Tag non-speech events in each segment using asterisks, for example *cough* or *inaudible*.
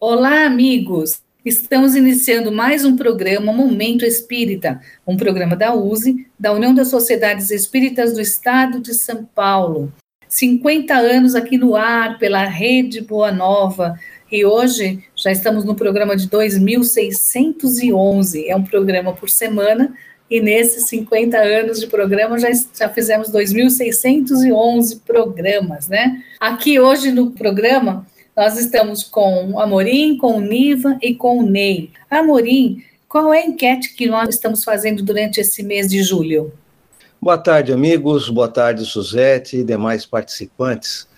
Olá, amigos! Estamos iniciando mais um programa Momento Espírita, um programa da USE, da União das Sociedades Espíritas do Estado de São Paulo. 50 anos aqui no ar pela Rede Boa Nova, e hoje já estamos no programa de 2611. É um programa por semana, e nesses 50 anos de programa já, já fizemos 2.611 programas, né? Aqui hoje no programa nós estamos com o Amorim, com o Niva e com o Ney. Amorim, qual é a enquete que nós estamos fazendo durante esse mês de julho? Boa tarde, amigos. Boa tarde, Suzete e demais participantes.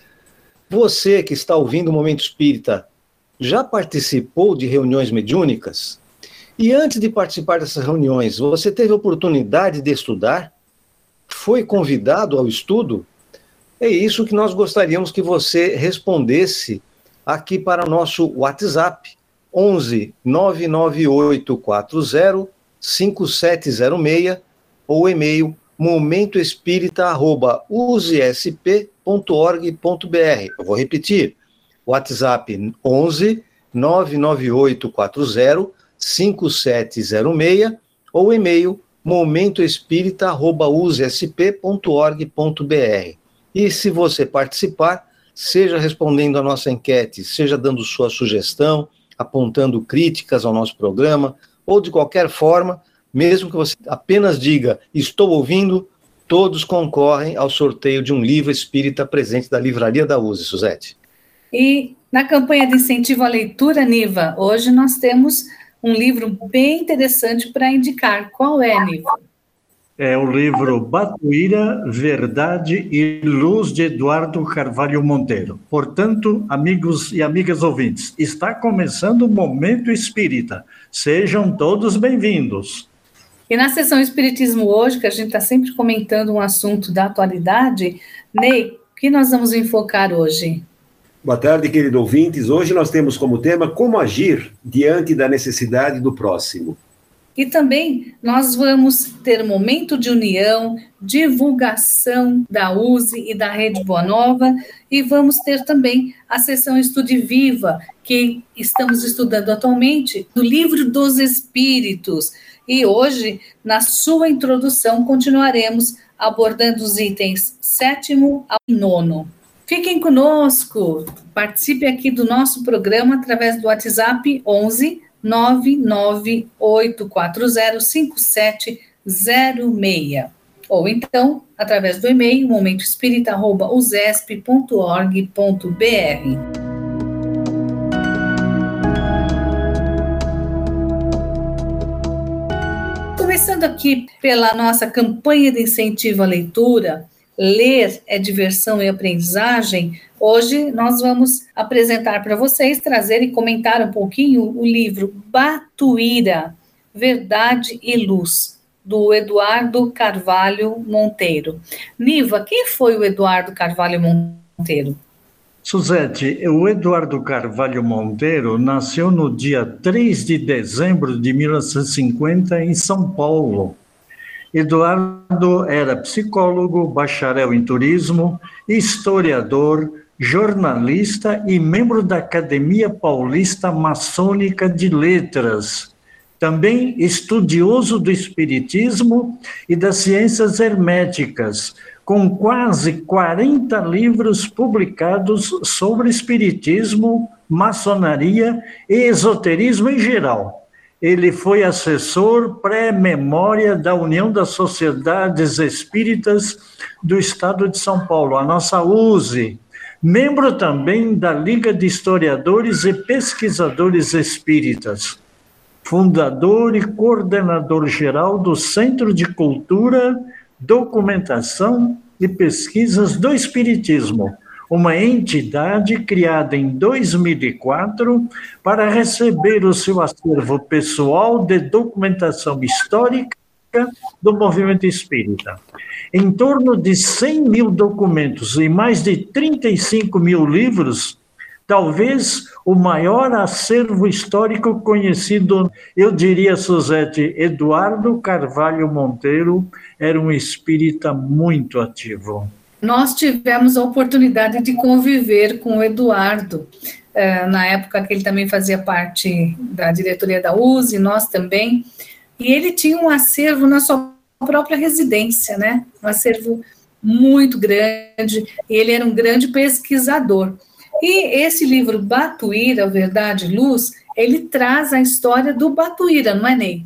Você que está ouvindo o Momento Espírita, já participou de reuniões mediúnicas? E antes de participar dessas reuniões, você teve oportunidade de estudar? Foi convidado ao estudo? É isso que nós gostaríamos que você respondesse aqui para o nosso WhatsApp, 11 99840 5706 ou e-mail momentoespírita.usesp.org.br. Eu vou repetir, WhatsApp 11 99840 5706 ou e-mail momentoespírita.usesp.org.br. E se você participar, seja respondendo a nossa enquete, seja dando sua sugestão, apontando críticas ao nosso programa, ou de qualquer forma, mesmo que você apenas diga estou ouvindo, todos concorrem ao sorteio de um livro espírita presente da Livraria da USE, Suzete. E na campanha de incentivo à leitura, Niva, hoje nós temos um livro bem interessante para indicar. Qual é, Niva? É o livro Batuíra, Verdade e Luz de Eduardo Carvalho Monteiro. Portanto, amigos e amigas ouvintes, está começando o Momento Espírita. Sejam todos bem-vindos. E na sessão Espiritismo hoje, que a gente está sempre comentando um assunto da atualidade, Ney, o que nós vamos enfocar hoje? Boa tarde, queridos ouvintes. Hoje nós temos como tema como agir diante da necessidade do próximo. E também nós vamos ter momento de união, divulgação da USE e da Rede Boa Nova, e vamos ter também a sessão Estude Viva, que estamos estudando atualmente, do Livro dos Espíritos. E hoje, na sua introdução, continuaremos abordando os itens sétimo ao nono. Fiquem conosco, participe aqui do nosso programa através do WhatsApp 11 998405706. Ou então, através do e-mail momentoespírita.usesp.org.br. Começando aqui pela nossa campanha de incentivo à leitura, Ler é diversão e aprendizagem, Hoje nós vamos apresentar para vocês, trazer e comentar um pouquinho o livro Batuíra, Verdade e Luz, do Eduardo Carvalho Monteiro. Niva, quem foi o Eduardo Carvalho Monteiro? Suzete, o Eduardo Carvalho Monteiro nasceu no dia 3 de dezembro de 1950 em São Paulo. Eduardo era psicólogo, bacharel em turismo, historiador, jornalista e membro da Academia Paulista Maçônica de Letras. Também estudioso do Espiritismo e das ciências herméticas, com quase 40 livros publicados sobre Espiritismo, maçonaria e esoterismo em geral. Ele foi assessor pré-memória da União das Sociedades Espíritas do Estado de São Paulo, a nossa USE, membro também da Liga de Historiadores e Pesquisadores Espíritas, fundador e coordenador geral do Centro de Cultura, Documentação e Pesquisas do Espiritismo, uma entidade criada em 2004 para receber o seu acervo pessoal de documentação histórica do movimento espírita. Em torno de 100 mil documentos e mais de 35 mil livros, talvez o maior acervo histórico conhecido, eu diria, Suzete, Eduardo Carvalho Monteiro era um espírita muito ativo. Nós tivemos a oportunidade de conviver com o Eduardo uh, na época que ele também fazia parte da diretoria da USE, nós também, e ele tinha um acervo na sua própria residência, né? Um acervo muito grande, ele era um grande pesquisador. E esse livro Batuíra, Verdade e Luz, ele traz a história do Batuíra, não é, Ney?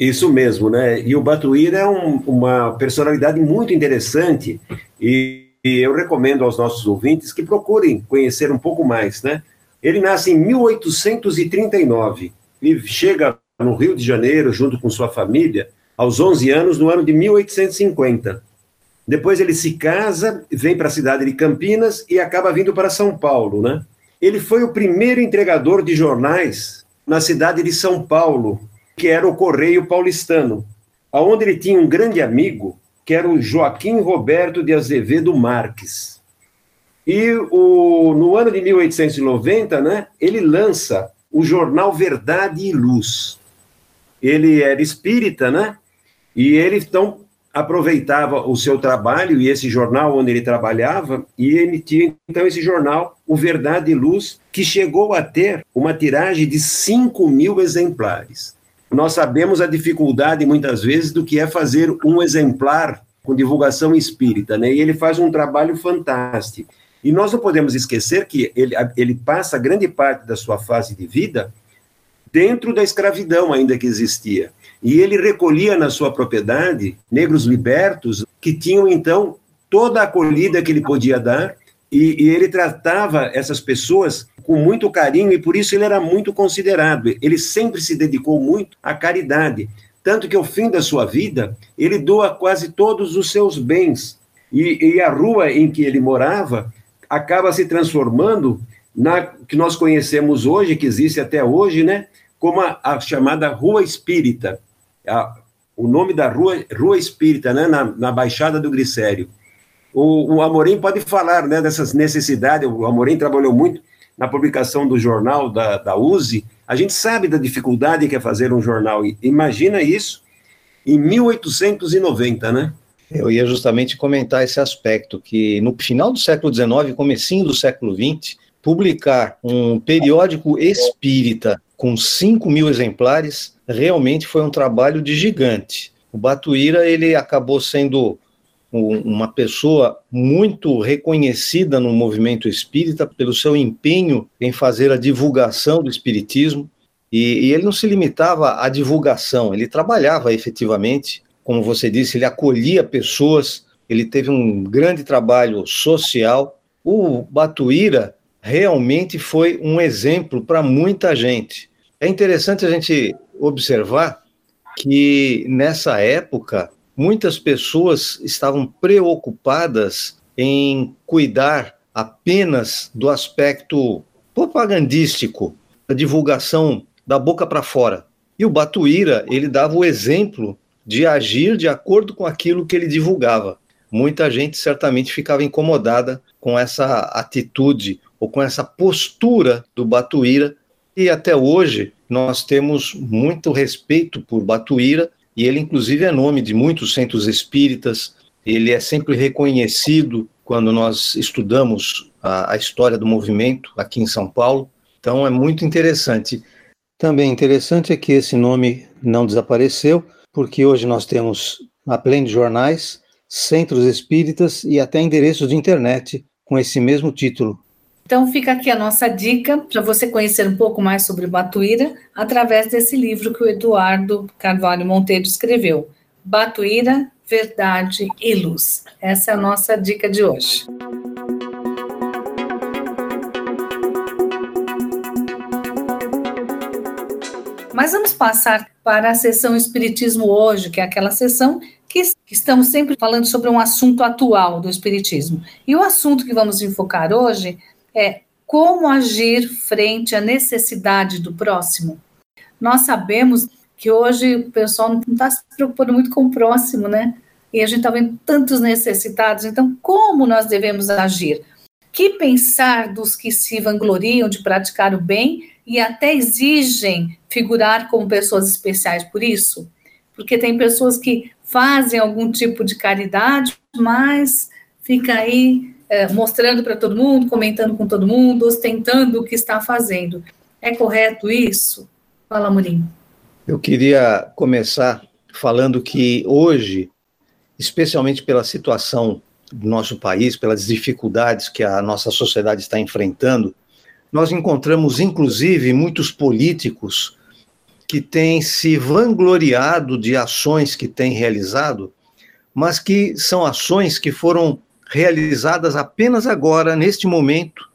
Isso mesmo, né? E o Batuíra é um, uma personalidade muito interessante e, e, eu recomendo aos nossos ouvintes que procurem conhecer um pouco mais, né? Ele nasce em 1839 e chega no Rio de Janeiro junto com sua família aos 11 anos no ano de 1850. Depois ele se casa, vem para a cidade de Campinas e acaba vindo para São Paulo, né? Ele foi o primeiro entregador de jornais na cidade de São Paulo, que era o Correio Paulistano, aonde ele tinha um grande amigo, que era o Joaquim Roberto de Azevedo Marques. E o, no ano de 1890, né, ele lança o jornal Verdade e Luz. Ele era espírita, né? E ele então aproveitava o seu trabalho e esse jornal onde ele trabalhava, e ele tinha então esse jornal, o Verdade e Luz, que chegou a ter uma tiragem de 5 mil exemplares. Nós sabemos a dificuldade, muitas vezes, do que é fazer um exemplar com divulgação espírita, né? E ele faz um trabalho fantástico. E nós não podemos esquecer que ele, ele passa grande parte da sua fase de vida dentro da escravidão ainda que existia. E ele recolhia na sua propriedade negros libertos que tinham então toda a acolhida que ele podia dar, e, e, ele tratava essas pessoas com muito carinho e por isso ele era muito considerado. Ele sempre se dedicou muito à caridade, tanto que ao fim da sua vida ele doa quase todos os seus bens. E, e a rua em que ele morava acaba se transformando na que nós conhecemos hoje, que existe até hoje, né, como a, a chamada Rua Espírita a, o nome da rua, Rua Espírita, né, na, na Baixada do Glicério. O, o Amorim pode falar né, dessas necessidades, o Amorim trabalhou muito na publicação do jornal da, da USE, a gente sabe da dificuldade que é fazer um jornal, imagina isso em 1890, né? Eu ia justamente comentar esse aspecto, que no final do século XIX, comecinho do século XX, publicar um periódico espírita com 5 mil exemplares realmente foi um trabalho de gigante. O Batuíra ele acabou sendo uma pessoa muito reconhecida no movimento espírita pelo seu empenho em fazer a divulgação do espiritismo. E, e, ele não se limitava à divulgação, ele trabalhava efetivamente, como você disse, ele acolhia pessoas, ele teve um grande trabalho social. O Batuíra realmente foi um exemplo para muita gente. É interessante a gente observar que nessa época muitas pessoas estavam preocupadas em cuidar apenas do aspecto propagandístico, da divulgação da boca para fora. E o Batuíra, ele dava o exemplo de agir de acordo com aquilo que ele divulgava. Muita gente certamente ficava incomodada com essa atitude ou com essa postura do Batuíra, e até hoje nós temos muito respeito por Batuíra, e ele, inclusive, é nome de muitos centros espíritas, ele é sempre reconhecido quando nós estudamos a, a história do movimento aqui em São Paulo, então é muito interessante. Também interessante é que esse nome não desapareceu, porque hoje nós temos, além de jornais, centros espíritas e até endereços de internet com esse mesmo título, então fica aqui a nossa dica para você conhecer um pouco mais sobre Batuíra através desse livro que o Eduardo Carvalho Monteiro escreveu, Batuíra, Verdade e Luz. Essa é a nossa dica de hoje. Mas vamos passar para a sessão Espiritismo hoje, que é aquela sessão que estamos sempre falando sobre um assunto atual do Espiritismo. E o assunto que vamos enfocar hoje é como agir frente à necessidade do próximo. Nós sabemos que hoje o pessoal não está se preocupando muito com o próximo, né? E a gente está vendo tantos necessitados, então como nós devemos agir? Que pensar dos que se vangloriam de praticar o bem e até exigem figurar como pessoas especiais por isso? Porque tem pessoas que fazem algum tipo de caridade, mas fica aí é, mostrando para todo mundo, comentando com todo mundo, ostentando o que está fazendo. É correto isso? Fala, Murim. Eu queria começar falando que hoje, especialmente pela situação do nosso país, pelas dificuldades que a nossa sociedade está enfrentando, nós encontramos, inclusive, muitos políticos que têm se vangloriado de ações que têm realizado, mas que são ações que foram realizadas apenas agora, neste momento,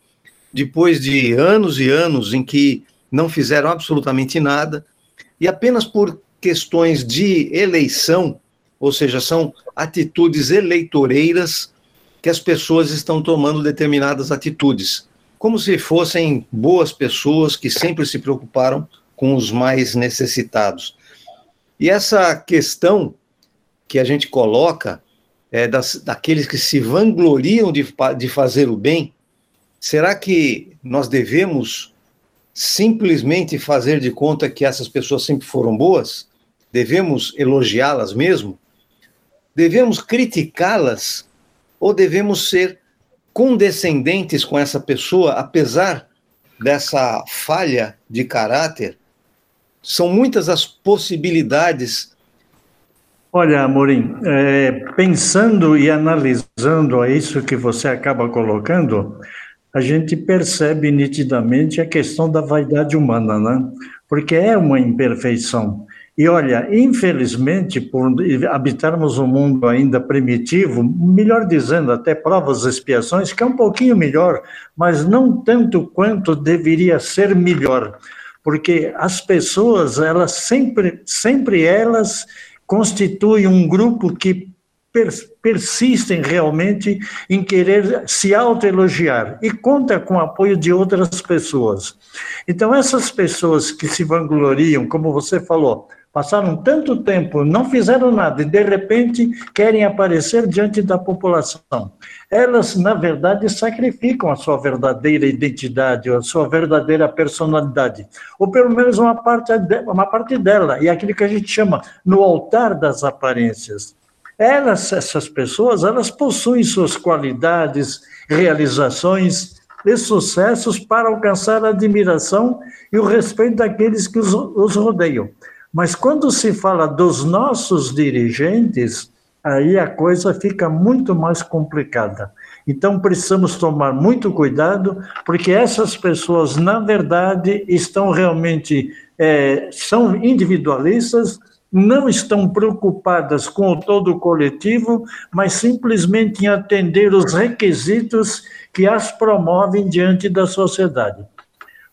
depois de anos e anos em que não fizeram absolutamente nada, e apenas por questões de eleição, ou seja, são atitudes eleitoreiras que as pessoas estão tomando determinadas atitudes, como se fossem boas pessoas que sempre se preocuparam com os mais necessitados. E essa questão que a gente coloca é, das, daqueles que se vangloriam de, de fazer o bem, será que nós devemos simplesmente fazer de conta que essas pessoas sempre foram boas? Devemos elogiá-las mesmo? Devemos criticá-las? Ou devemos ser condescendentes com essa pessoa, apesar dessa falha de caráter? São muitas as possibilidades Olha, Amorim, é, pensando e analisando isso que você acaba colocando, a gente percebe nitidamente a questão da vaidade humana, né? Porque é uma imperfeição. E olha, infelizmente, por habitarmos um mundo ainda primitivo, melhor dizendo, até provas e expiações, que é um pouquinho melhor, mas não tanto quanto deveria ser melhor. Porque as pessoas, elas sempre, sempre elas constitui um grupo que persistem realmente em querer se autoelogiar e conta com o apoio de outras pessoas. Então, essas pessoas que se vangloriam, como você falou, passaram tanto tempo, não fizeram nada e de repente querem aparecer diante da população. Elas, na verdade, sacrificam a sua verdadeira identidade, a sua verdadeira personalidade, ou pelo menos uma parte, uma parte dela, e aquilo que a gente chama no altar das aparências. Elas, essas pessoas, elas possuem suas qualidades, realizações e sucessos para alcançar a admiração e o respeito daqueles que os, os rodeiam. Mas quando se fala dos nossos dirigentes, aí a coisa fica muito mais complicada. Então precisamos tomar muito cuidado, porque essas pessoas, na verdade, estão realmente é, são individualistas, não estão preocupadas com o todo coletivo, mas simplesmente em atender os requisitos que as promovem diante da sociedade.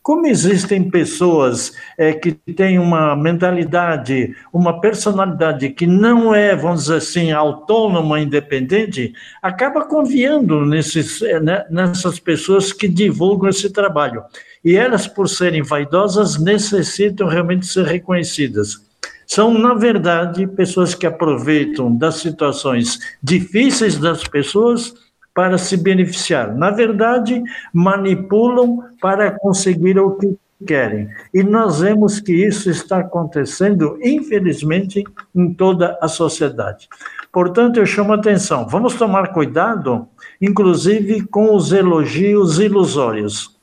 Como existem pessoas é, que têm uma mentalidade, uma personalidade que não é, vamos dizer assim, autônoma, independente, acaba confiando nesses, é, né, nessas pessoas que divulgam esse trabalho. E elas, por serem vaidosas, necessitam realmente ser reconhecidas. São, na verdade, pessoas que aproveitam das situações difíceis das pessoas para se beneficiar. Na verdade, manipulam para conseguir o que querem. E nós vemos que isso está acontecendo, infelizmente, em toda a sociedade. Portanto, eu chamo a atenção, vamos tomar cuidado, inclusive com os elogios ilusórios.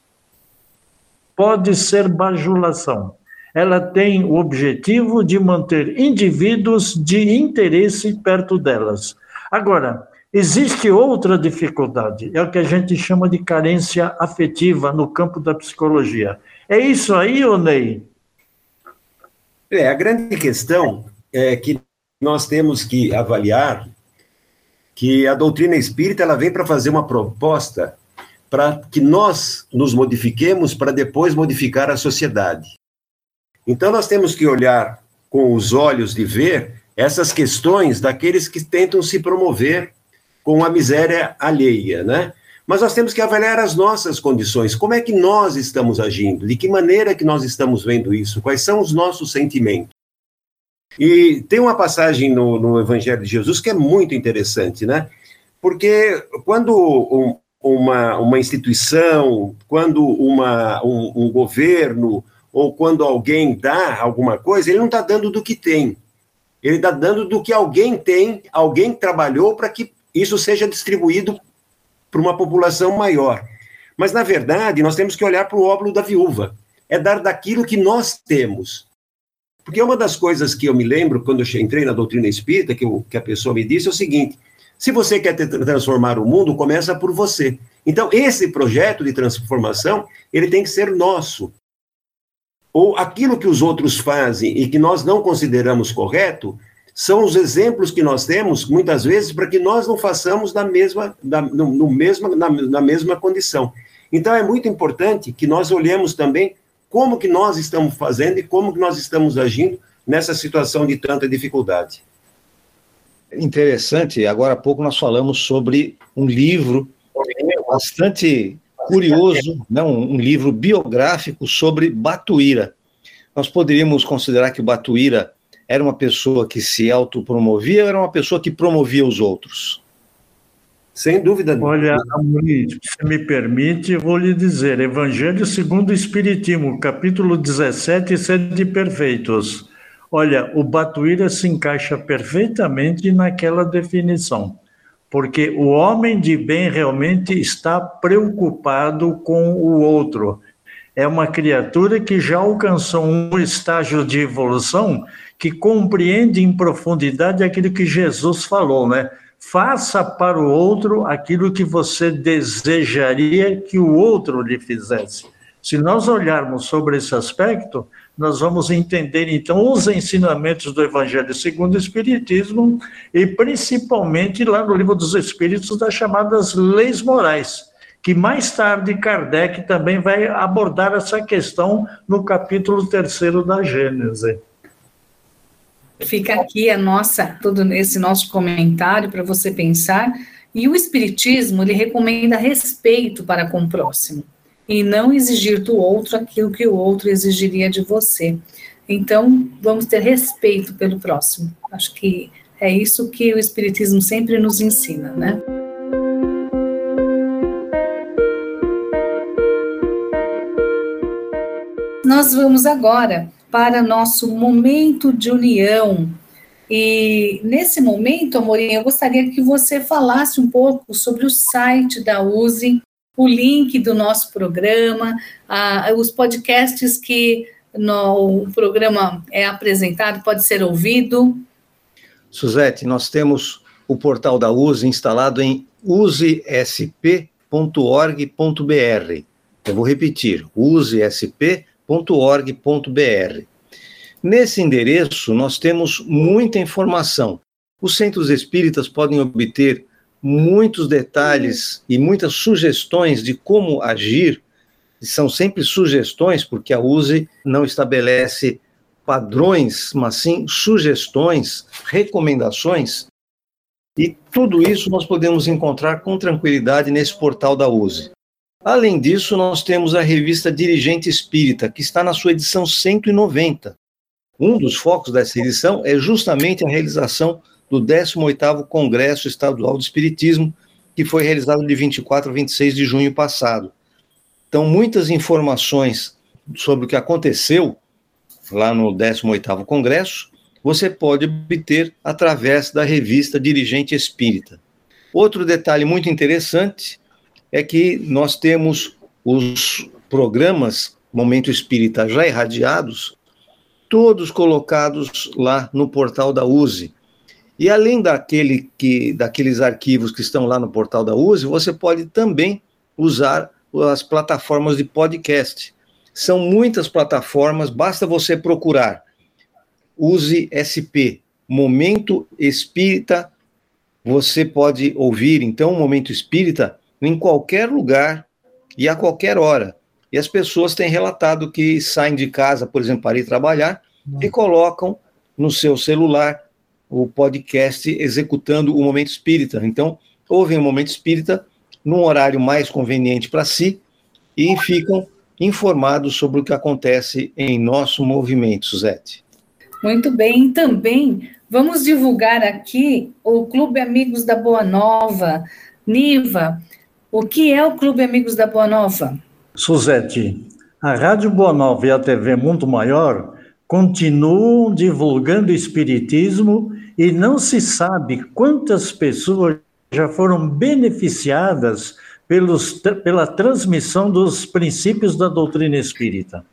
Pode ser bajulação. Ela tem o objetivo de manter indivíduos de interesse perto delas. Agora, Existe outra dificuldade, é o que a gente chama de carência afetiva no campo da psicologia. É isso aí, Ney? É, a grande questão é que nós temos que avaliar que a doutrina espírita ela vem para fazer uma proposta para que nós nos modifiquemos para depois modificar a sociedade. Então nós temos que olhar com os olhos de ver essas questões daqueles que tentam se promover com a miséria alheia, né? Mas nós temos que avaliar as nossas condições, como é que nós estamos agindo, de que maneira que nós estamos vendo isso, quais são os nossos sentimentos. E tem uma passagem no, no Evangelho de Jesus que é muito interessante, né? Porque quando um, uma, uma instituição, quando uma, um, um governo, ou quando alguém dá alguma coisa, ele não está dando do que tem. Ele está dando do que alguém tem, alguém trabalhou para que isso seja distribuído para uma população maior. Mas, na verdade, nós temos que olhar para o óbolo da viúva. É dar daquilo que nós temos. Porque uma das coisas que eu me lembro quando eu entrei na doutrina espírita, que, eu, que a pessoa me disse, é o seguinte: se você quer transformar o mundo, começa por você. Então, esse projeto de transformação, ele tem que ser nosso. Ou aquilo que os outros fazem e que nós não consideramos correto, são os exemplos que nós temos, muitas vezes, para que nós não façamos na mesma, no, no mesma, na, na mesma condição. Então, é muito importante que nós olhemos também como que nós estamos fazendo e como que nós estamos agindo nessa situação de tanta dificuldade. Interessante, agora há pouco nós falamos sobre um livro bastante curioso, né, um, um livro biográfico sobre Batuíra. Nós poderíamos considerar que Batuíra era uma pessoa que se autopromovia ou era uma pessoa que promovia os outros? Sem dúvida. Olha, Amorim, se me permite, eu vou lhe dizer, Evangelho segundo o Espiritismo, capítulo 17, Sede Perfeitos. Olha, o Batuíra se encaixa perfeitamente naquela definição, porque o homem de bem realmente está preocupado com o outro. É uma criatura que já alcançou um estágio de evolução que compreende em profundidade aquilo que Jesus falou, né? Faça para o outro aquilo que você desejaria que o outro lhe fizesse. Se nós olharmos sobre esse aspecto, nós vamos entender então os ensinamentos do Evangelho segundo o Espiritismo e principalmente lá no Livro dos Espíritos das chamadas leis morais, que mais tarde Kardec também vai abordar essa questão no capítulo terceiro da Gênese. Fica aqui a nossa, todo esse nosso comentário para você pensar. E o Espiritismo, ele recomenda respeito para com o próximo e não exigir do outro aquilo que o outro exigiria de você. Então, vamos ter respeito pelo próximo. Acho que é isso que o Espiritismo sempre nos ensina, né? Nós vamos agora para nosso momento de união. E nesse momento, Amorim, eu gostaria que você falasse um pouco sobre o site da USE, o link do nosso programa, os podcasts que no o programa é apresentado, pode ser ouvido. Suzete, nós temos o portal da USE instalado em usesp.org.br. Eu vou repetir, usesp.org.br www.centrosespíritas.org.br. Nesse endereço, nós temos muita informação. Os centros espíritas podem obter muitos detalhes e muitas sugestões de como agir. São sempre sugestões, porque a USE não estabelece padrões, mas sim sugestões, recomendações. E tudo isso nós podemos encontrar com tranquilidade nesse portal da USE. Além disso, nós temos a revista Dirigente Espírita, que está na sua edição 190. Um dos focos dessa edição é justamente a realização do 18º Congresso Estadual do Espiritismo, que foi realizado de 24 a 26 de junho passado. Então, muitas informações sobre o que aconteceu lá no 18º Congresso, você pode obter através da revista Dirigente Espírita. Outro detalhe muito interessante é que nós temos os programas Momento Espírita já irradiados, todos colocados lá no portal da USE. E além daquele que, daqueles arquivos que estão lá no portal da USE, você pode também usar as plataformas de podcast. São muitas plataformas, basta você procurar Use SP, Momento Espírita, você pode ouvir então Momento Espírita em qualquer lugar e a qualquer hora. E as pessoas têm relatado que saem de casa, por exemplo, para ir trabalhar e uhum. colocam no seu celular o podcast executando o momento espírita. Então, ouvem o momento espírita num horário mais conveniente para si e ficam informados sobre o que acontece em nosso movimento, Suzete. Muito bem, também vamos divulgar aqui o Clube Amigos da Boa Nova. Niva, o que é o Clube Amigos da Boa Nova? Suzete, a Rádio Boa Nova e a TV Mundo Maior continuam divulgando Espiritismo e não se sabe quantas pessoas já foram beneficiadas pelos, pela transmissão dos princípios da doutrina espírita.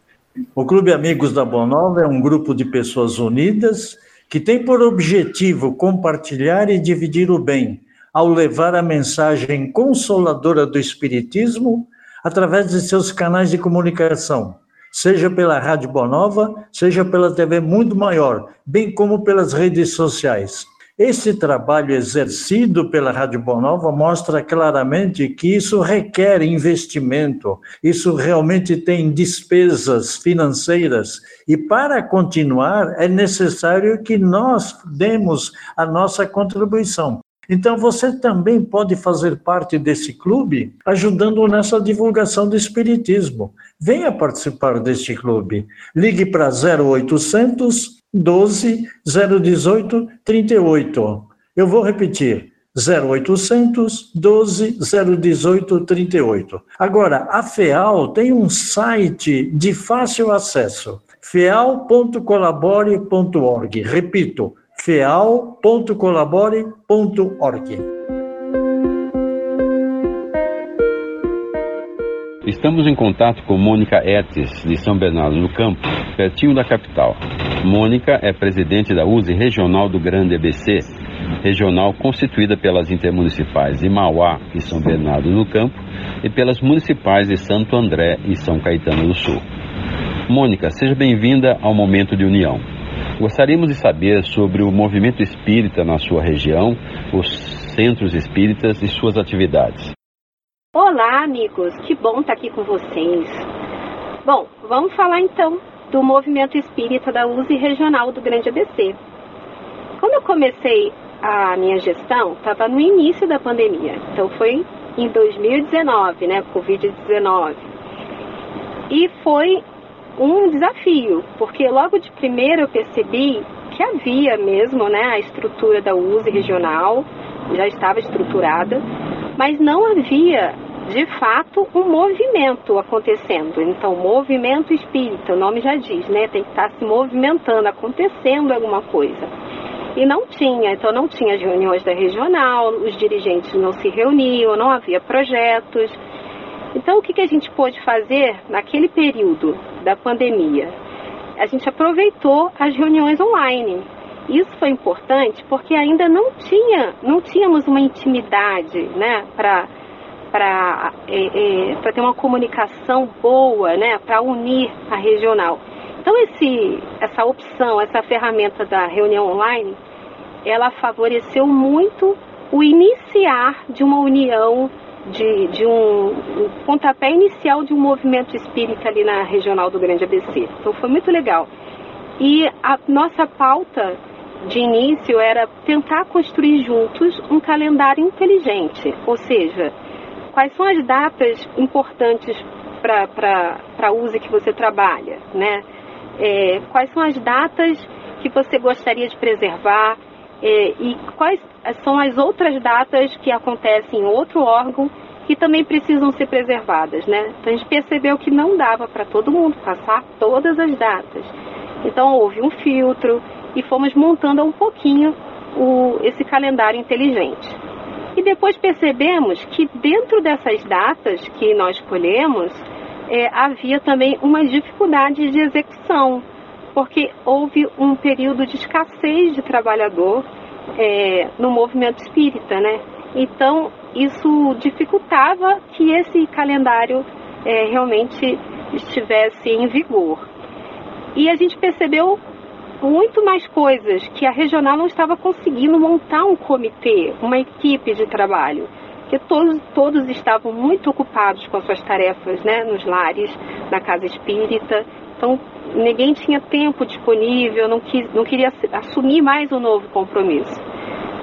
O Clube Amigos da Boa Nova é um grupo de pessoas unidas que tem por objetivo compartilhar e dividir o bem, ao levar a mensagem consoladora do Espiritismo através de seus canais de comunicação, seja pela Rádio Boa Nova, seja pela TV Mundo Maior, bem como pelas redes sociais. Esse trabalho exercido pela Rádio Bonova mostra claramente que isso requer investimento, isso realmente tem despesas financeiras, e para continuar é necessário que nós demos a nossa contribuição. Então você também pode fazer parte desse clube ajudando nessa divulgação do espiritismo. Venha participar deste clube. Ligue para 0800 12 018 38. Eu vou repetir. 0800 12 018 38. Agora, a FEAL tem um site de fácil acesso, feal.colabore.org. Repito, feal.colabore.org. Estamos em contato com Mônica Etes, de São Bernardo no Campo, pertinho da capital. Mônica é presidente da USE Regional do Grande ABC, regional constituída pelas intermunicipais de Mauá e São Bernardo do Campo e pelas municipais de Santo André e São Caetano do Sul. Mônica, seja bem-vinda ao Momento de União. Gostaríamos de saber sobre o movimento espírita na sua região, os centros espíritas e suas atividades. Olá, amigos, que bom estar aqui com vocês. Bom, vamos falar então do movimento espírita da USE Regional do Grande ABC. Quando eu comecei a minha gestão, estava no início da pandemia, então foi em 2019, né, Covid-19. E foi um desafio, porque logo de primeiro eu percebi que havia mesmo, né, a estrutura da USE regional, já estava estruturada, mas não havia de fato um movimento acontecendo. Então, movimento espírita, o nome já diz, né? Tem que estar se movimentando, acontecendo alguma coisa. E não tinha, então não tinha as reuniões da regional, os dirigentes não se reuniam, não havia projetos. Então, o que, que a gente pôde fazer naquele período da pandemia? A gente aproveitou as reuniões online. Isso foi importante porque ainda não tinha, não tínhamos uma intimidade, né, para para é, é, ter uma comunicação boa, né, para unir a regional. Então esse, essa opção, essa ferramenta da reunião online, ela favoreceu muito o iniciar de uma união, de, de um, um pontapé inicial de um movimento espírita ali na regional do Grande ABC. Então foi muito legal. E a nossa pauta de início era tentar construir juntos um calendário inteligente, ou seja, quais são as datas importantes para a USE que você trabalha, né? É, quais são as datas que você gostaria de preservar é, e quais são as outras datas que acontecem em outro órgão que também precisam ser preservadas, né? Então a gente percebeu que não dava para todo mundo passar todas as datas. Então houve um filtro e fomos montando um pouquinho o, esse calendário inteligente. E depois percebemos que dentro dessas datas que nós escolhemos, é, havia também uma dificuldade de execução, porque houve um período de escassez de trabalhador é, no movimento espírita, né? Então, isso dificultava que esse calendário é, realmente estivesse em vigor. E a gente percebeu muito mais coisas que a regional não estava conseguindo montar um comitê, uma equipe de trabalho, que todos, todos estavam muito ocupados com as suas tarefas, né, nos lares, na casa espírita. Então, ninguém tinha tempo disponível, não, quis, não queria assumir mais um novo compromisso.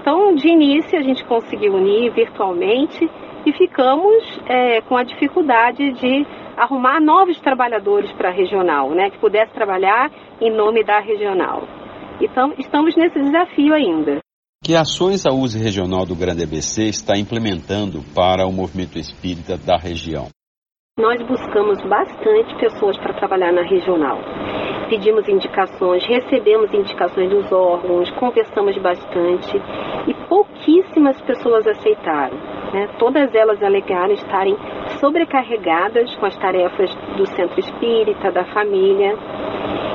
Então, de início, a gente conseguiu unir virtualmente e ficamos é, com a dificuldade de arrumar novos trabalhadores para a regional, né, que pudesse trabalhar em nome da regional. Então, estamos nesse desafio ainda. Que ações a USE Regional do Grande ABC está implementando para o movimento espírita da região? Nós buscamos bastante pessoas para trabalhar na regional. Pedimos indicações, recebemos indicações dos órgãos, conversamos bastante e pouquíssimas pessoas aceitaram. Né? Todas elas alegaram estarem sobrecarregadas com as tarefas do centro espírita, da família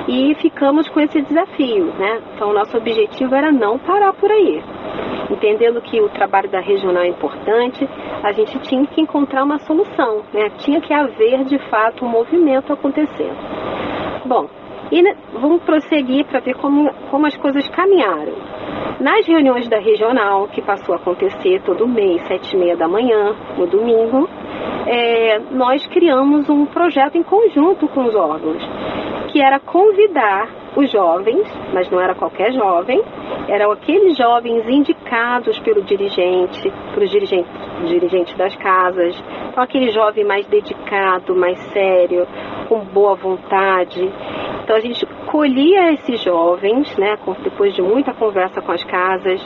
e ficamos com esse desafio. Né? Então, nosso objetivo era não parar por aí. Entendendo que o trabalho da regional é importante, a gente tinha que encontrar uma solução, né? tinha que haver de fato um movimento acontecendo. Bom, e vamos prosseguir para ver como, como as coisas caminharam. Nas reuniões da regional, que passou a acontecer todo mês, sete e meia da manhã, no domingo, é, nós criamos um projeto em conjunto com os órgãos, que era convidar os jovens, mas não era qualquer jovem, eram aqueles jovens indicados pelo dirigente, pelo dirigente, dirigente das casas, então aquele jovem mais dedicado, mais sério, com boa vontade. Então a gente colhia esses jovens, né, depois de muita conversa com as casas,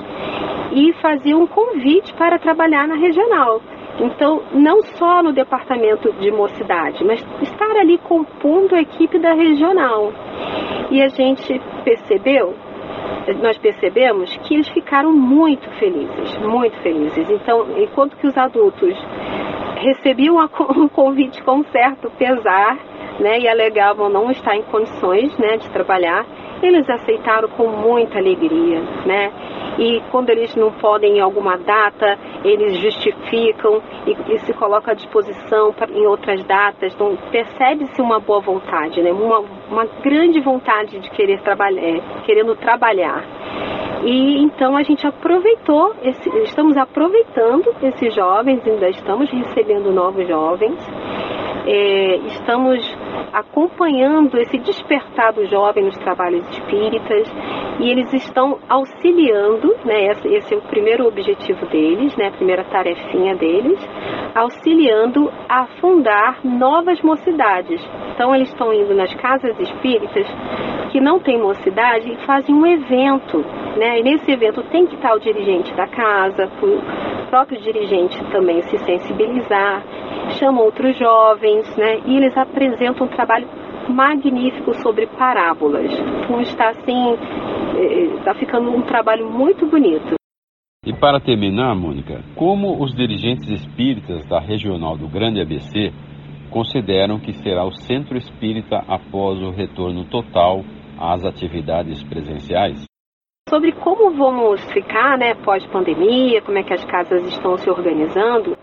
e fazia um convite para trabalhar na regional. Então, não só no departamento de mocidade, mas estar ali compondo a equipe da regional. E a gente percebeu, nós percebemos que eles ficaram muito felizes, muito felizes. Então, enquanto que os adultos recebiam *laughs* um convite com certo pesar, né, e alegavam não estar em condições, né, de trabalhar, eles aceitaram com muita alegria, né? E quando eles não podem em alguma data, eles justificam e, e se colocam à disposição pra, em outras datas. Então, percebe-se uma boa vontade, né? Uma, uma grande vontade de querer trabalhar, é, querendo trabalhar. E então a gente aproveitou, esse, estamos aproveitando esses jovens, ainda estamos recebendo novos jovens, é, estamos acompanhando esse despertar do jovem nos trabalhos espíritas e eles estão auxiliando, né, esse, é o primeiro objetivo deles, né, a primeira tarefinha deles, auxiliando a fundar novas mocidades. Então eles estão indo nas casas espíritas que não tem mocidade e fazem um evento, né, e nesse evento tem que estar o dirigente da casa, o próprio dirigente também se sensibilizar, chamam outros jovens, né, e eles apresentam um trabalho magnífico sobre parábolas. Então está assim, está eh, ficando um trabalho muito bonito. E para terminar, Mônica, como os dirigentes espíritas da regional do Grande ABC consideram que será o centro espírita após o retorno total às atividades presenciais? Sobre como vamos ficar, né, pós-pandemia, como é que as casas estão se organizando,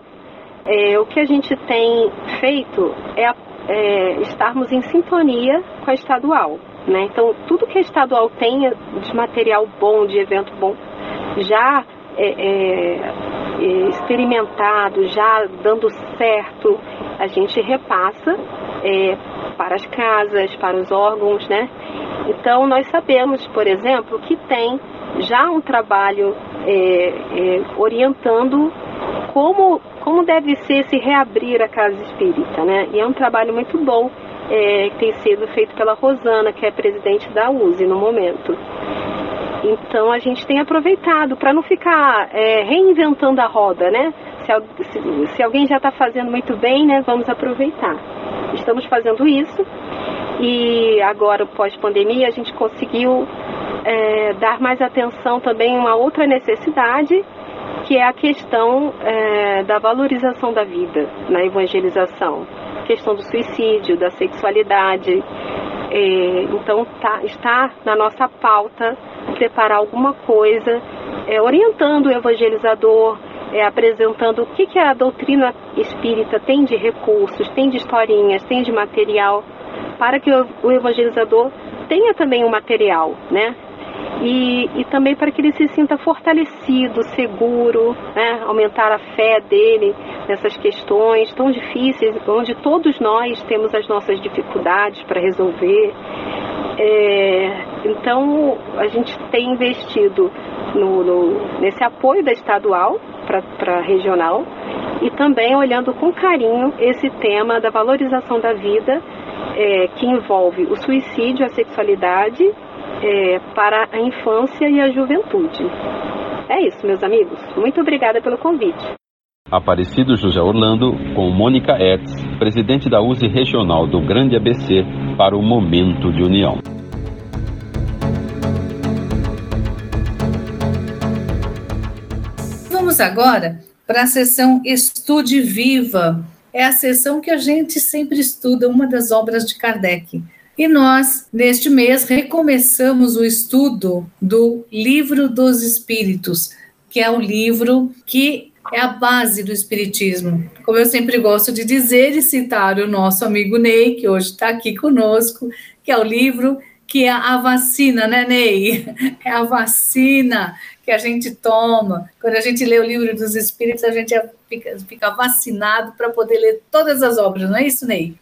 é, o que a gente tem feito é a é, estarmos em sintonia com a estadual. Né? Então, tudo que a estadual tenha de material bom, de evento bom, já é, é, é, experimentado, já dando certo, a gente repassa é, para as casas, para os órgãos, né? Então, nós sabemos, por exemplo, que tem já um trabalho é, orientando como como deve ser se reabrir a casa espírita, né? E é um trabalho muito bom é, que tem sido feito pela Rosana, que é presidente da USE no momento. Então a gente tem aproveitado para não ficar é, reinventando a roda, né? Se, se, se alguém já está fazendo muito bem, né? Vamos aproveitar. Estamos fazendo isso e agora, pós-pandemia, a gente conseguiu é, dar mais atenção também a uma outra necessidade que é a questão é, da valorização da vida na evangelização, questão do suicídio, da sexualidade. É, então tá, está na nossa pauta preparar alguma coisa, é, orientando o evangelizador, é, apresentando o que, que a doutrina espírita tem de recursos, tem de historinhas, tem de material, para que o, o evangelizador tenha também um material, né? E, e também para que ele se sinta fortalecido, seguro, né? aumentar a fé dele nessas questões tão difíceis, onde todos nós temos as nossas dificuldades para resolver. É, então, a gente tem investido no, no, nesse apoio da estadual para a regional e também olhando com carinho esse tema da valorização da vida, é, que envolve o suicídio, a sexualidade é, para a infância e a juventude. É isso, meus amigos. Muito obrigada pelo convite. Aparecido José Orlando, com Mônica Etz, presidente da USE Regional do Grande ABC, para o Momento de União. Vamos agora para a sessão Estude Viva. É a sessão que a gente sempre estuda uma das obras de Kardec. E nós, neste mês, recomeçamos o estudo do Livro dos Espíritos, que é o livro que é a base do Espiritismo. Como eu sempre gosto de dizer e citar o nosso amigo Ney, que hoje está aqui conosco, que é o livro que é a vacina, né, Ney? *laughs* É a vacina que a gente toma. Quando a gente lê o livro dos Espíritos, a gente fica, fica vacinado para poder ler todas as obras, não é isso, Ney?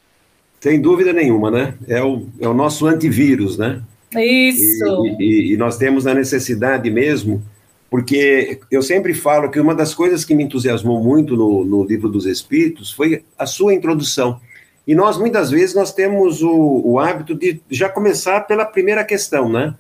Sem dúvida nenhuma, né? É o, é o nosso antivírus, né? Isso. E, e, e, nós temos a necessidade mesmo, porque eu sempre falo que uma das coisas que me entusiasmou muito no, no livro dos Espíritos foi a sua introdução. E nós, muitas vezes, nós temos o, o hábito de já começar pela primeira questão, né?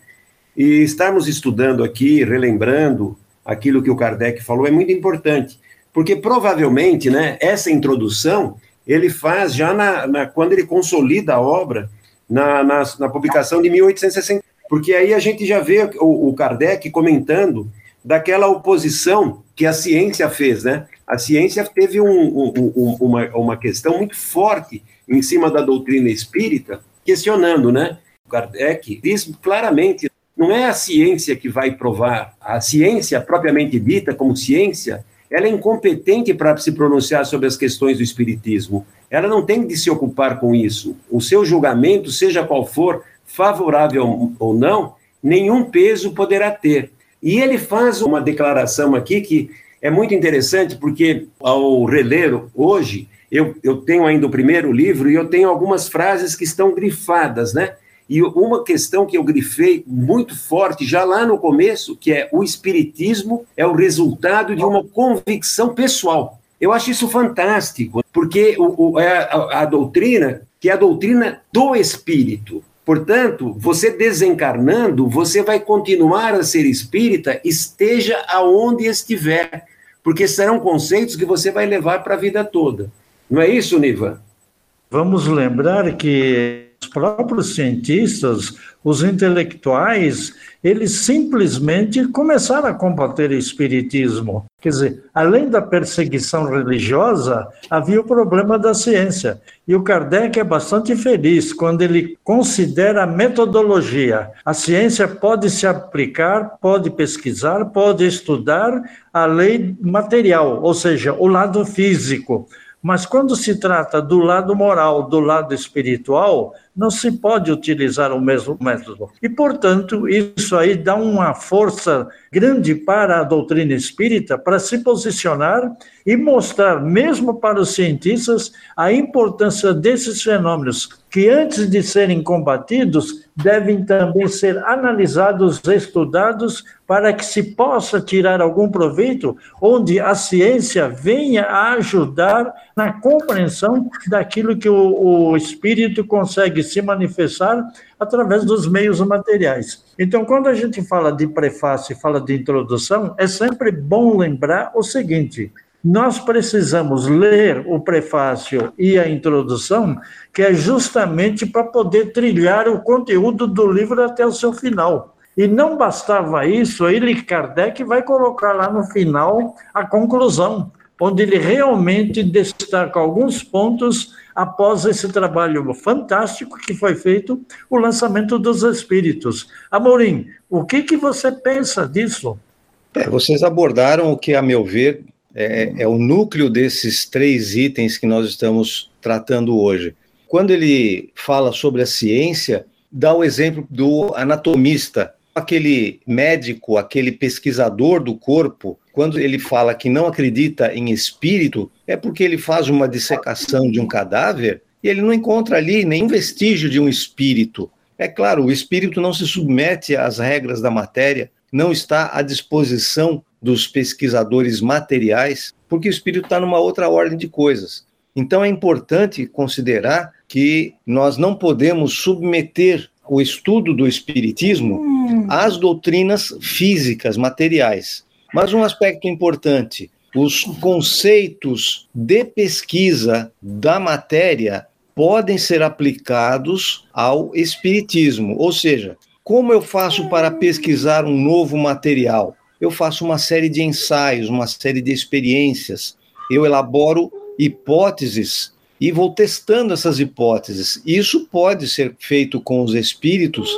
E estarmos estudando aqui, relembrando aquilo que o Kardec falou, é muito importante, porque provavelmente, né, essa introdução ele faz já na, na quando ele consolida a obra na, na, na, publicação de 1860, porque aí a gente já vê o, o Kardec comentando daquela oposição que a ciência fez, né? A ciência teve um, um, um, uma, uma questão muito forte em cima da doutrina espírita, questionando, né? O Kardec diz claramente, não é a ciência que vai provar, a ciência propriamente dita como ciência, ela é incompetente para se pronunciar sobre as questões do espiritismo. Ela não tem de se ocupar com isso. O seu julgamento, seja qual for, favorável ou não, nenhum peso poderá ter. E ele faz uma declaração aqui que é muito interessante, porque ao reler hoje, eu, eu tenho ainda o primeiro livro e eu tenho algumas frases que estão grifadas, né? E uma questão que eu grifei muito forte já lá no começo, que é o espiritismo é o resultado de uma convicção pessoal. Eu acho isso fantástico, porque o, o, é a, a doutrina que é a doutrina do espírito. Portanto, você desencarnando, você vai continuar a ser espírita, esteja aonde estiver, porque serão conceitos que você vai levar para a vida toda. Não é isso, Niva? Vamos lembrar que próprios cientistas, os intelectuais, eles simplesmente começaram a combater o espiritismo. Quer dizer, além da perseguição religiosa, havia o problema da ciência. E o Kardec é bastante feliz quando ele considera a metodologia. A ciência pode se aplicar, pode pesquisar, pode estudar a lei material, ou seja, o lado físico. Mas quando se trata do lado moral, do lado espiritual, não se pode utilizar o mesmo método. E, portanto, isso aí dá uma força grande para a doutrina espírita para se posicionar e mostrar, mesmo para os cientistas, a importância desses fenômenos, que antes de serem combatidos, devem também ser analisados, estudados, para que se possa tirar algum proveito, onde a ciência venha a ajudar na compreensão daquilo que o, o espírito consegue se manifestar através dos meios materiais. Então, quando a gente fala de prefácio e fala de introdução, é sempre bom lembrar o seguinte: nós precisamos ler o prefácio e a introdução, que é justamente para poder trilhar o conteúdo do livro até o seu final. E não bastava isso, ele, Kardec, vai colocar lá no final a conclusão, onde ele realmente destaca alguns pontos após esse trabalho fantástico que foi feito, o lançamento dos espíritos. Amorim, o que, que você pensa disso? É, vocês abordaram o que, a meu ver, é, é o núcleo desses três itens que nós estamos tratando hoje. Quando ele fala sobre a ciência, dá o exemplo do anatomista, aquele médico, aquele pesquisador do corpo, quando ele fala que não acredita em espírito, é porque ele faz uma dissecação de um cadáver e ele não encontra ali nenhum vestígio de um espírito. É claro, o espírito não se submete às regras da matéria, não está à disposição dos pesquisadores materiais, porque o espírito está numa outra ordem de coisas. Então é importante considerar que nós não podemos submeter o estudo do espiritismo hum. às doutrinas físicas, materiais. Mas um aspecto importante: os conceitos de pesquisa da matéria podem ser aplicados ao espiritismo. Ou seja, como eu faço para pesquisar um novo material? eu faço uma série de ensaios, uma série de experiências, eu elaboro hipóteses e vou testando essas hipóteses. Isso pode ser feito com os espíritos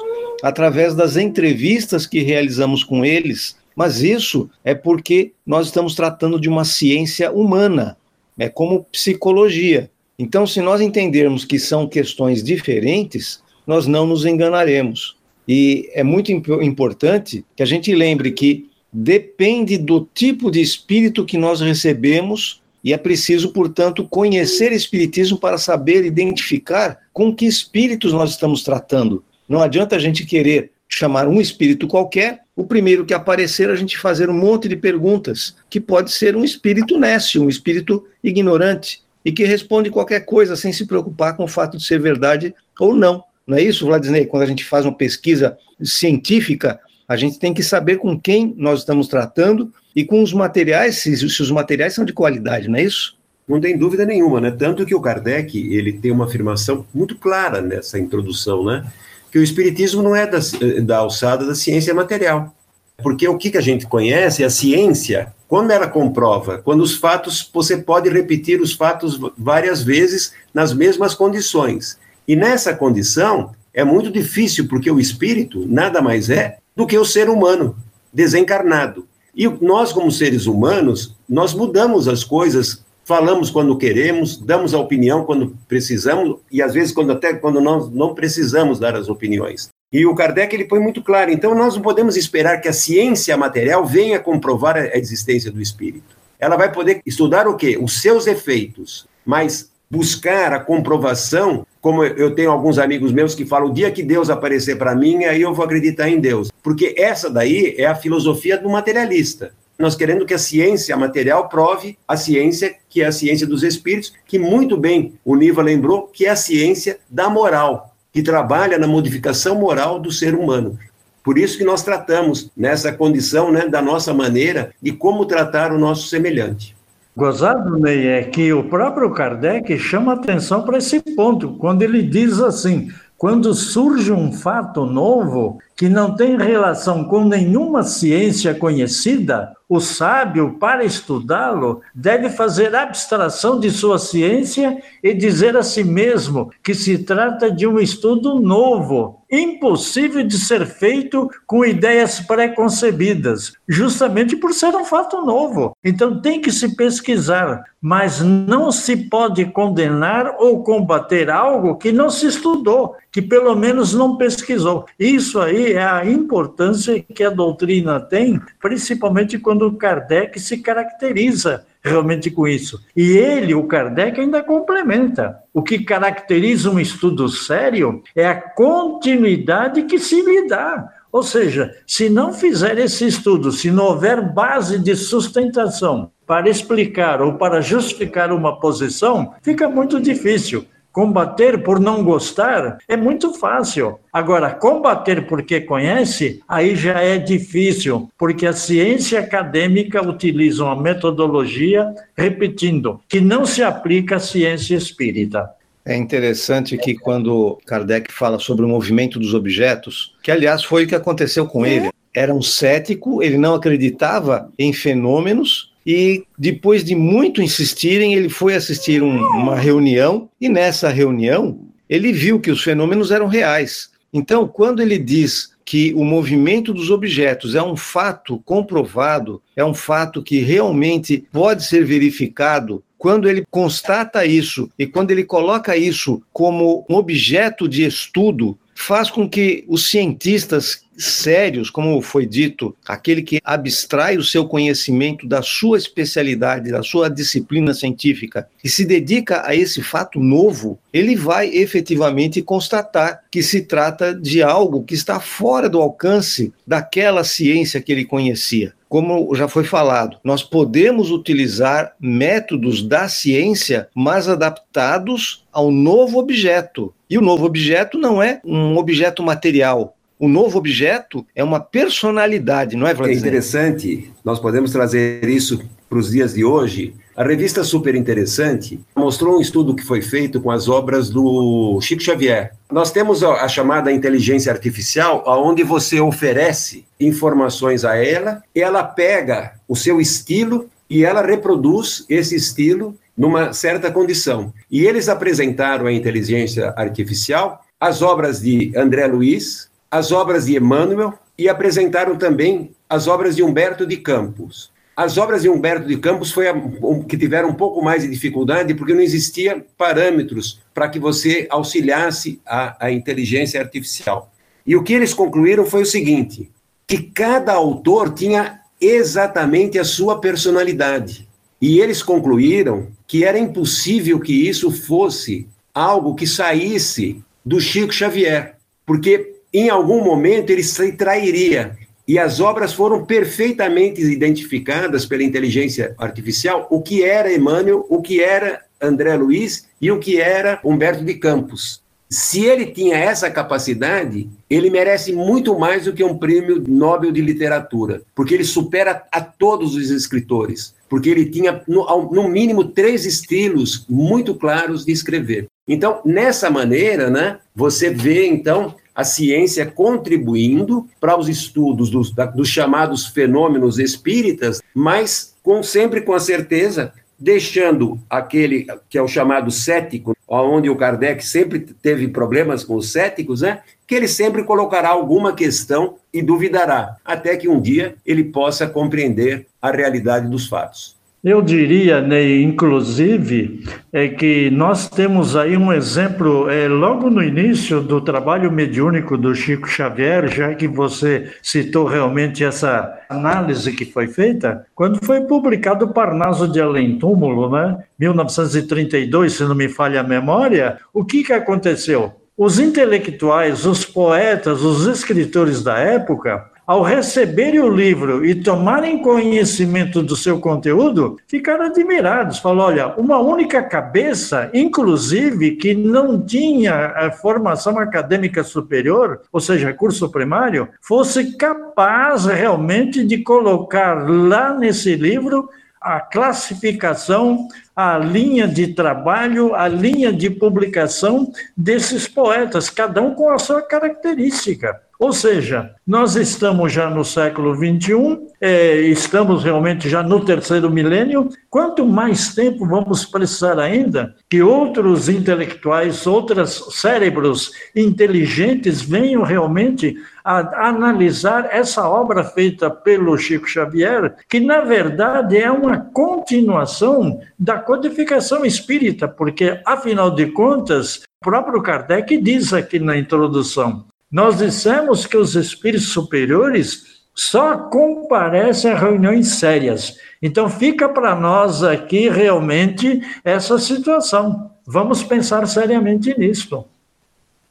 através das entrevistas que realizamos com eles, mas isso é porque nós estamos tratando de uma ciência humana, é como psicologia. Então, se nós entendermos que são questões diferentes, nós não nos enganaremos. E é muito imp importante que a gente lembre que depende do tipo de espírito que nós recebemos e é preciso, portanto, conhecer espiritismo para saber identificar com que espíritos nós estamos tratando. Não adianta a gente querer chamar um espírito qualquer, o primeiro que aparecer a gente fazer um monte de perguntas, que pode ser um espírito nécio, um espírito ignorante, e que responde qualquer coisa sem se preocupar com o fato de ser verdade ou não. Não é isso, Vladisney? Quando a gente faz uma pesquisa científica, a gente tem que saber com quem nós estamos tratando e com os materiais, se, se os materiais são de qualidade, não é isso? Não tem dúvida nenhuma, né? Tanto que o Kardec, ele tem uma afirmação muito clara nessa introdução, né? Que o espiritismo não é da, da alçada da ciência material. Porque o que, que a gente conhece, a ciência, quando ela comprova, quando os fatos, você pode repetir os fatos várias vezes nas mesmas condições. E nessa condição, é muito difícil, porque o espírito nada mais é do que o ser humano desencarnado. E nós, como seres humanos, nós mudamos as coisas, falamos quando queremos, damos a opinião quando precisamos, e às vezes quando até quando nós não precisamos dar as opiniões. E o Kardec ele põe muito claro, então nós não podemos esperar que a ciência material venha comprovar a existência do espírito. Ela vai poder estudar o quê? Os seus efeitos, mas buscar a comprovação, como eu tenho alguns amigos meus que falam, o dia que Deus aparecer para mim, aí eu vou acreditar em Deus. Porque essa daí é a filosofia do materialista. Nós querendo que a ciência material prove a ciência que é a ciência dos espíritos, que muito bem o Niva lembrou que é a ciência da moral, que trabalha na modificação moral do ser humano. Por isso que nós tratamos nessa condição, né, da nossa maneira de como tratar o nosso semelhante. Gozado, Ney, é que o próprio Kardec chama atenção para esse ponto, quando ele diz assim: quando surge um fato novo que não tem relação com nenhuma ciência conhecida, o sábio, para estudá-lo, deve fazer abstração de sua ciência e dizer a si mesmo que se trata de um estudo novo, impossível de ser feito com ideias pré-concebidas, justamente por ser um fato novo. Então tem que se pesquisar, mas não se pode condenar ou combater algo que não se estudou, que pelo menos não pesquisou. Isso aí é a importância que a doutrina tem, principalmente quando Kardec se caracteriza realmente com isso. E ele, o Kardec, ainda complementa. O que caracteriza um estudo sério é a continuidade que se lhe dá. Ou seja, se não fizer esse estudo, se não houver base de sustentação para explicar ou para justificar uma posição, fica muito difícil. Combater por não gostar é muito fácil. Agora, combater porque conhece, aí já é difícil, porque a ciência acadêmica utiliza uma metodologia, repetindo, que não se aplica à ciência espírita. É interessante que quando Kardec fala sobre o movimento dos objetos, que aliás foi o que aconteceu com ele, era um cético, ele não acreditava em fenômenos, e depois de muito insistirem, ele foi assistir um, uma reunião e nessa reunião ele viu que os fenômenos eram reais. Então, quando ele diz que o movimento dos objetos é um fato comprovado, é um fato que realmente pode ser verificado, quando ele constata isso e quando ele coloca isso como um objeto de estudo, faz com que os cientistas sérios, como foi dito, aquele que abstrai o seu conhecimento da sua especialidade, da sua disciplina científica e se dedica a esse fato novo, ele vai efetivamente constatar que se trata de algo que está fora do alcance daquela ciência que ele conhecia como já foi falado, nós podemos utilizar métodos da ciência, mas adaptados ao novo objeto. E o novo objeto não é um objeto material, o novo objeto é uma personalidade, não é, Vladimir? É interessante, nós podemos trazer isso para os dias de hoje. A revista Super Interessante mostrou um estudo que foi feito com as obras do Chico Xavier. Nós temos a, chamada inteligência artificial, onde você oferece informações a ela, ela pega o seu estilo e ela reproduz esse estilo numa certa condição. E eles apresentaram à inteligência artificial as obras de André Luiz, as obras de Emmanuel e apresentaram também as obras de Humberto de Campos. As obras de Humberto de Campos foi a, um, que tiveram um pouco mais de dificuldade porque não existia parâmetros para que você auxiliasse a, a inteligência artificial. E o que eles concluíram foi o seguinte: que cada autor tinha exatamente a sua personalidade. E eles concluíram que era impossível que isso fosse algo que saísse do Chico Xavier, porque em algum momento ele se trairia. E as obras foram perfeitamente identificadas pela inteligência artificial, o que era Emmanuel, o que era André Luiz e o que era Humberto de Campos. Se ele tinha essa capacidade, ele merece muito mais do que um prêmio Nobel de Literatura, porque ele supera a todos os escritores, porque ele tinha, no, no mínimo, três estilos muito claros de escrever. Então, nessa maneira, né, você vê, então, a ciência contribuindo para os estudos dos, da, dos chamados fenômenos espíritas, mas com sempre com a certeza deixando aquele que é o chamado cético, onde o Kardec sempre teve problemas com os céticos, né? Que ele sempre colocará alguma questão e duvidará, até que um dia ele possa compreender a realidade dos fatos. Eu diria, Ney, inclusive, é que nós temos aí um exemplo, é, logo no início do trabalho mediúnico do Chico Xavier, já que você citou realmente essa análise que foi feita, quando foi publicado o Parnaso de Além Túmulo, né? 1932, se não me falha a memória, o que, que aconteceu? Os intelectuais, os poetas, os escritores da época ao receberem o livro e tomarem conhecimento do seu conteúdo, ficaram admirados. Falou: olha, uma única cabeça, inclusive, que não tinha a formação acadêmica superior, ou seja, curso primário, fosse capaz realmente de colocar lá nesse livro a classificação, a linha de trabalho, a linha de publicação desses poetas, cada um com a sua característica. Ou seja, nós estamos já no século XXI, é, estamos realmente já no terceiro milênio. Quanto mais tempo vamos precisar ainda que outros intelectuais, outros cérebros inteligentes venham realmente a analisar essa obra feita pelo Chico Xavier, que na verdade é uma continuação da codificação espírita, porque afinal de contas, o próprio Kardec diz aqui na introdução nós dissemos que os espíritos superiores só comparecem a reuniões sérias. Então fica para nós aqui realmente essa situação. Vamos pensar seriamente nisso.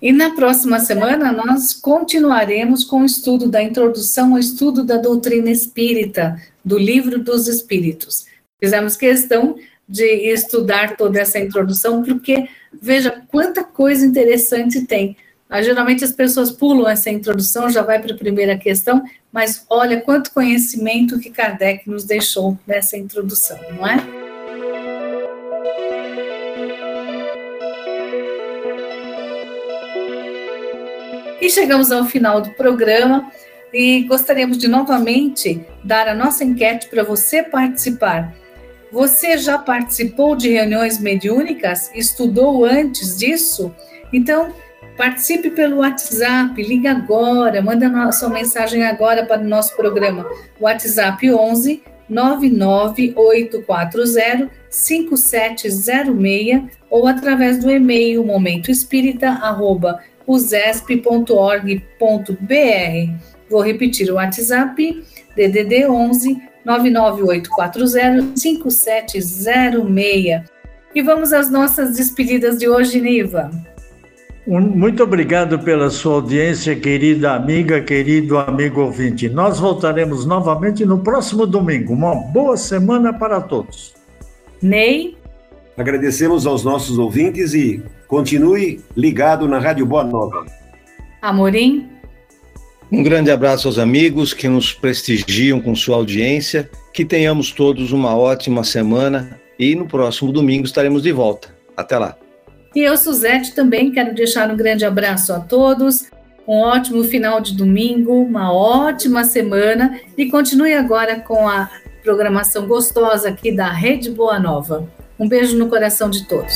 E na próxima semana nós continuaremos com o estudo da introdução ao estudo da doutrina espírita, do Livro dos Espíritos. Fizemos questão de estudar toda essa introdução, porque veja quanta coisa interessante tem. Ah, geralmente as pessoas pulam essa introdução, já vai para a primeira questão, mas olha quanto conhecimento que Kardec nos deixou nessa introdução, não é? E chegamos ao final do programa e gostaríamos de novamente dar a nossa enquete para você participar. Você já participou de reuniões mediúnicas? Estudou antes disso? Então, Participe pelo WhatsApp, liga agora, manda sua mensagem agora para o nosso programa. WhatsApp 11 99840 5706 ou através do e-mail momentoespírita@usesp.org.br. Vou repetir o WhatsApp DDD 11 99840 5706. E vamos às nossas despedidas de hoje, Niva. Muito obrigado pela sua audiência, querida amiga, querido amigo ouvinte. Nós voltaremos novamente no próximo domingo. Uma boa semana para todos. Ney? Agradecemos aos nossos ouvintes e continue ligado na Rádio Boa Nova. Amorim? Um grande abraço aos amigos que nos prestigiam com sua audiência. Que tenhamos todos uma ótima semana E no próximo domingo estaremos de volta. Até lá. E eu, Suzete, também quero deixar um grande abraço a todos. Um ótimo final de domingo, uma ótima semana e continue agora com a programação gostosa aqui da Rede Boa Nova. Um beijo no coração de todos.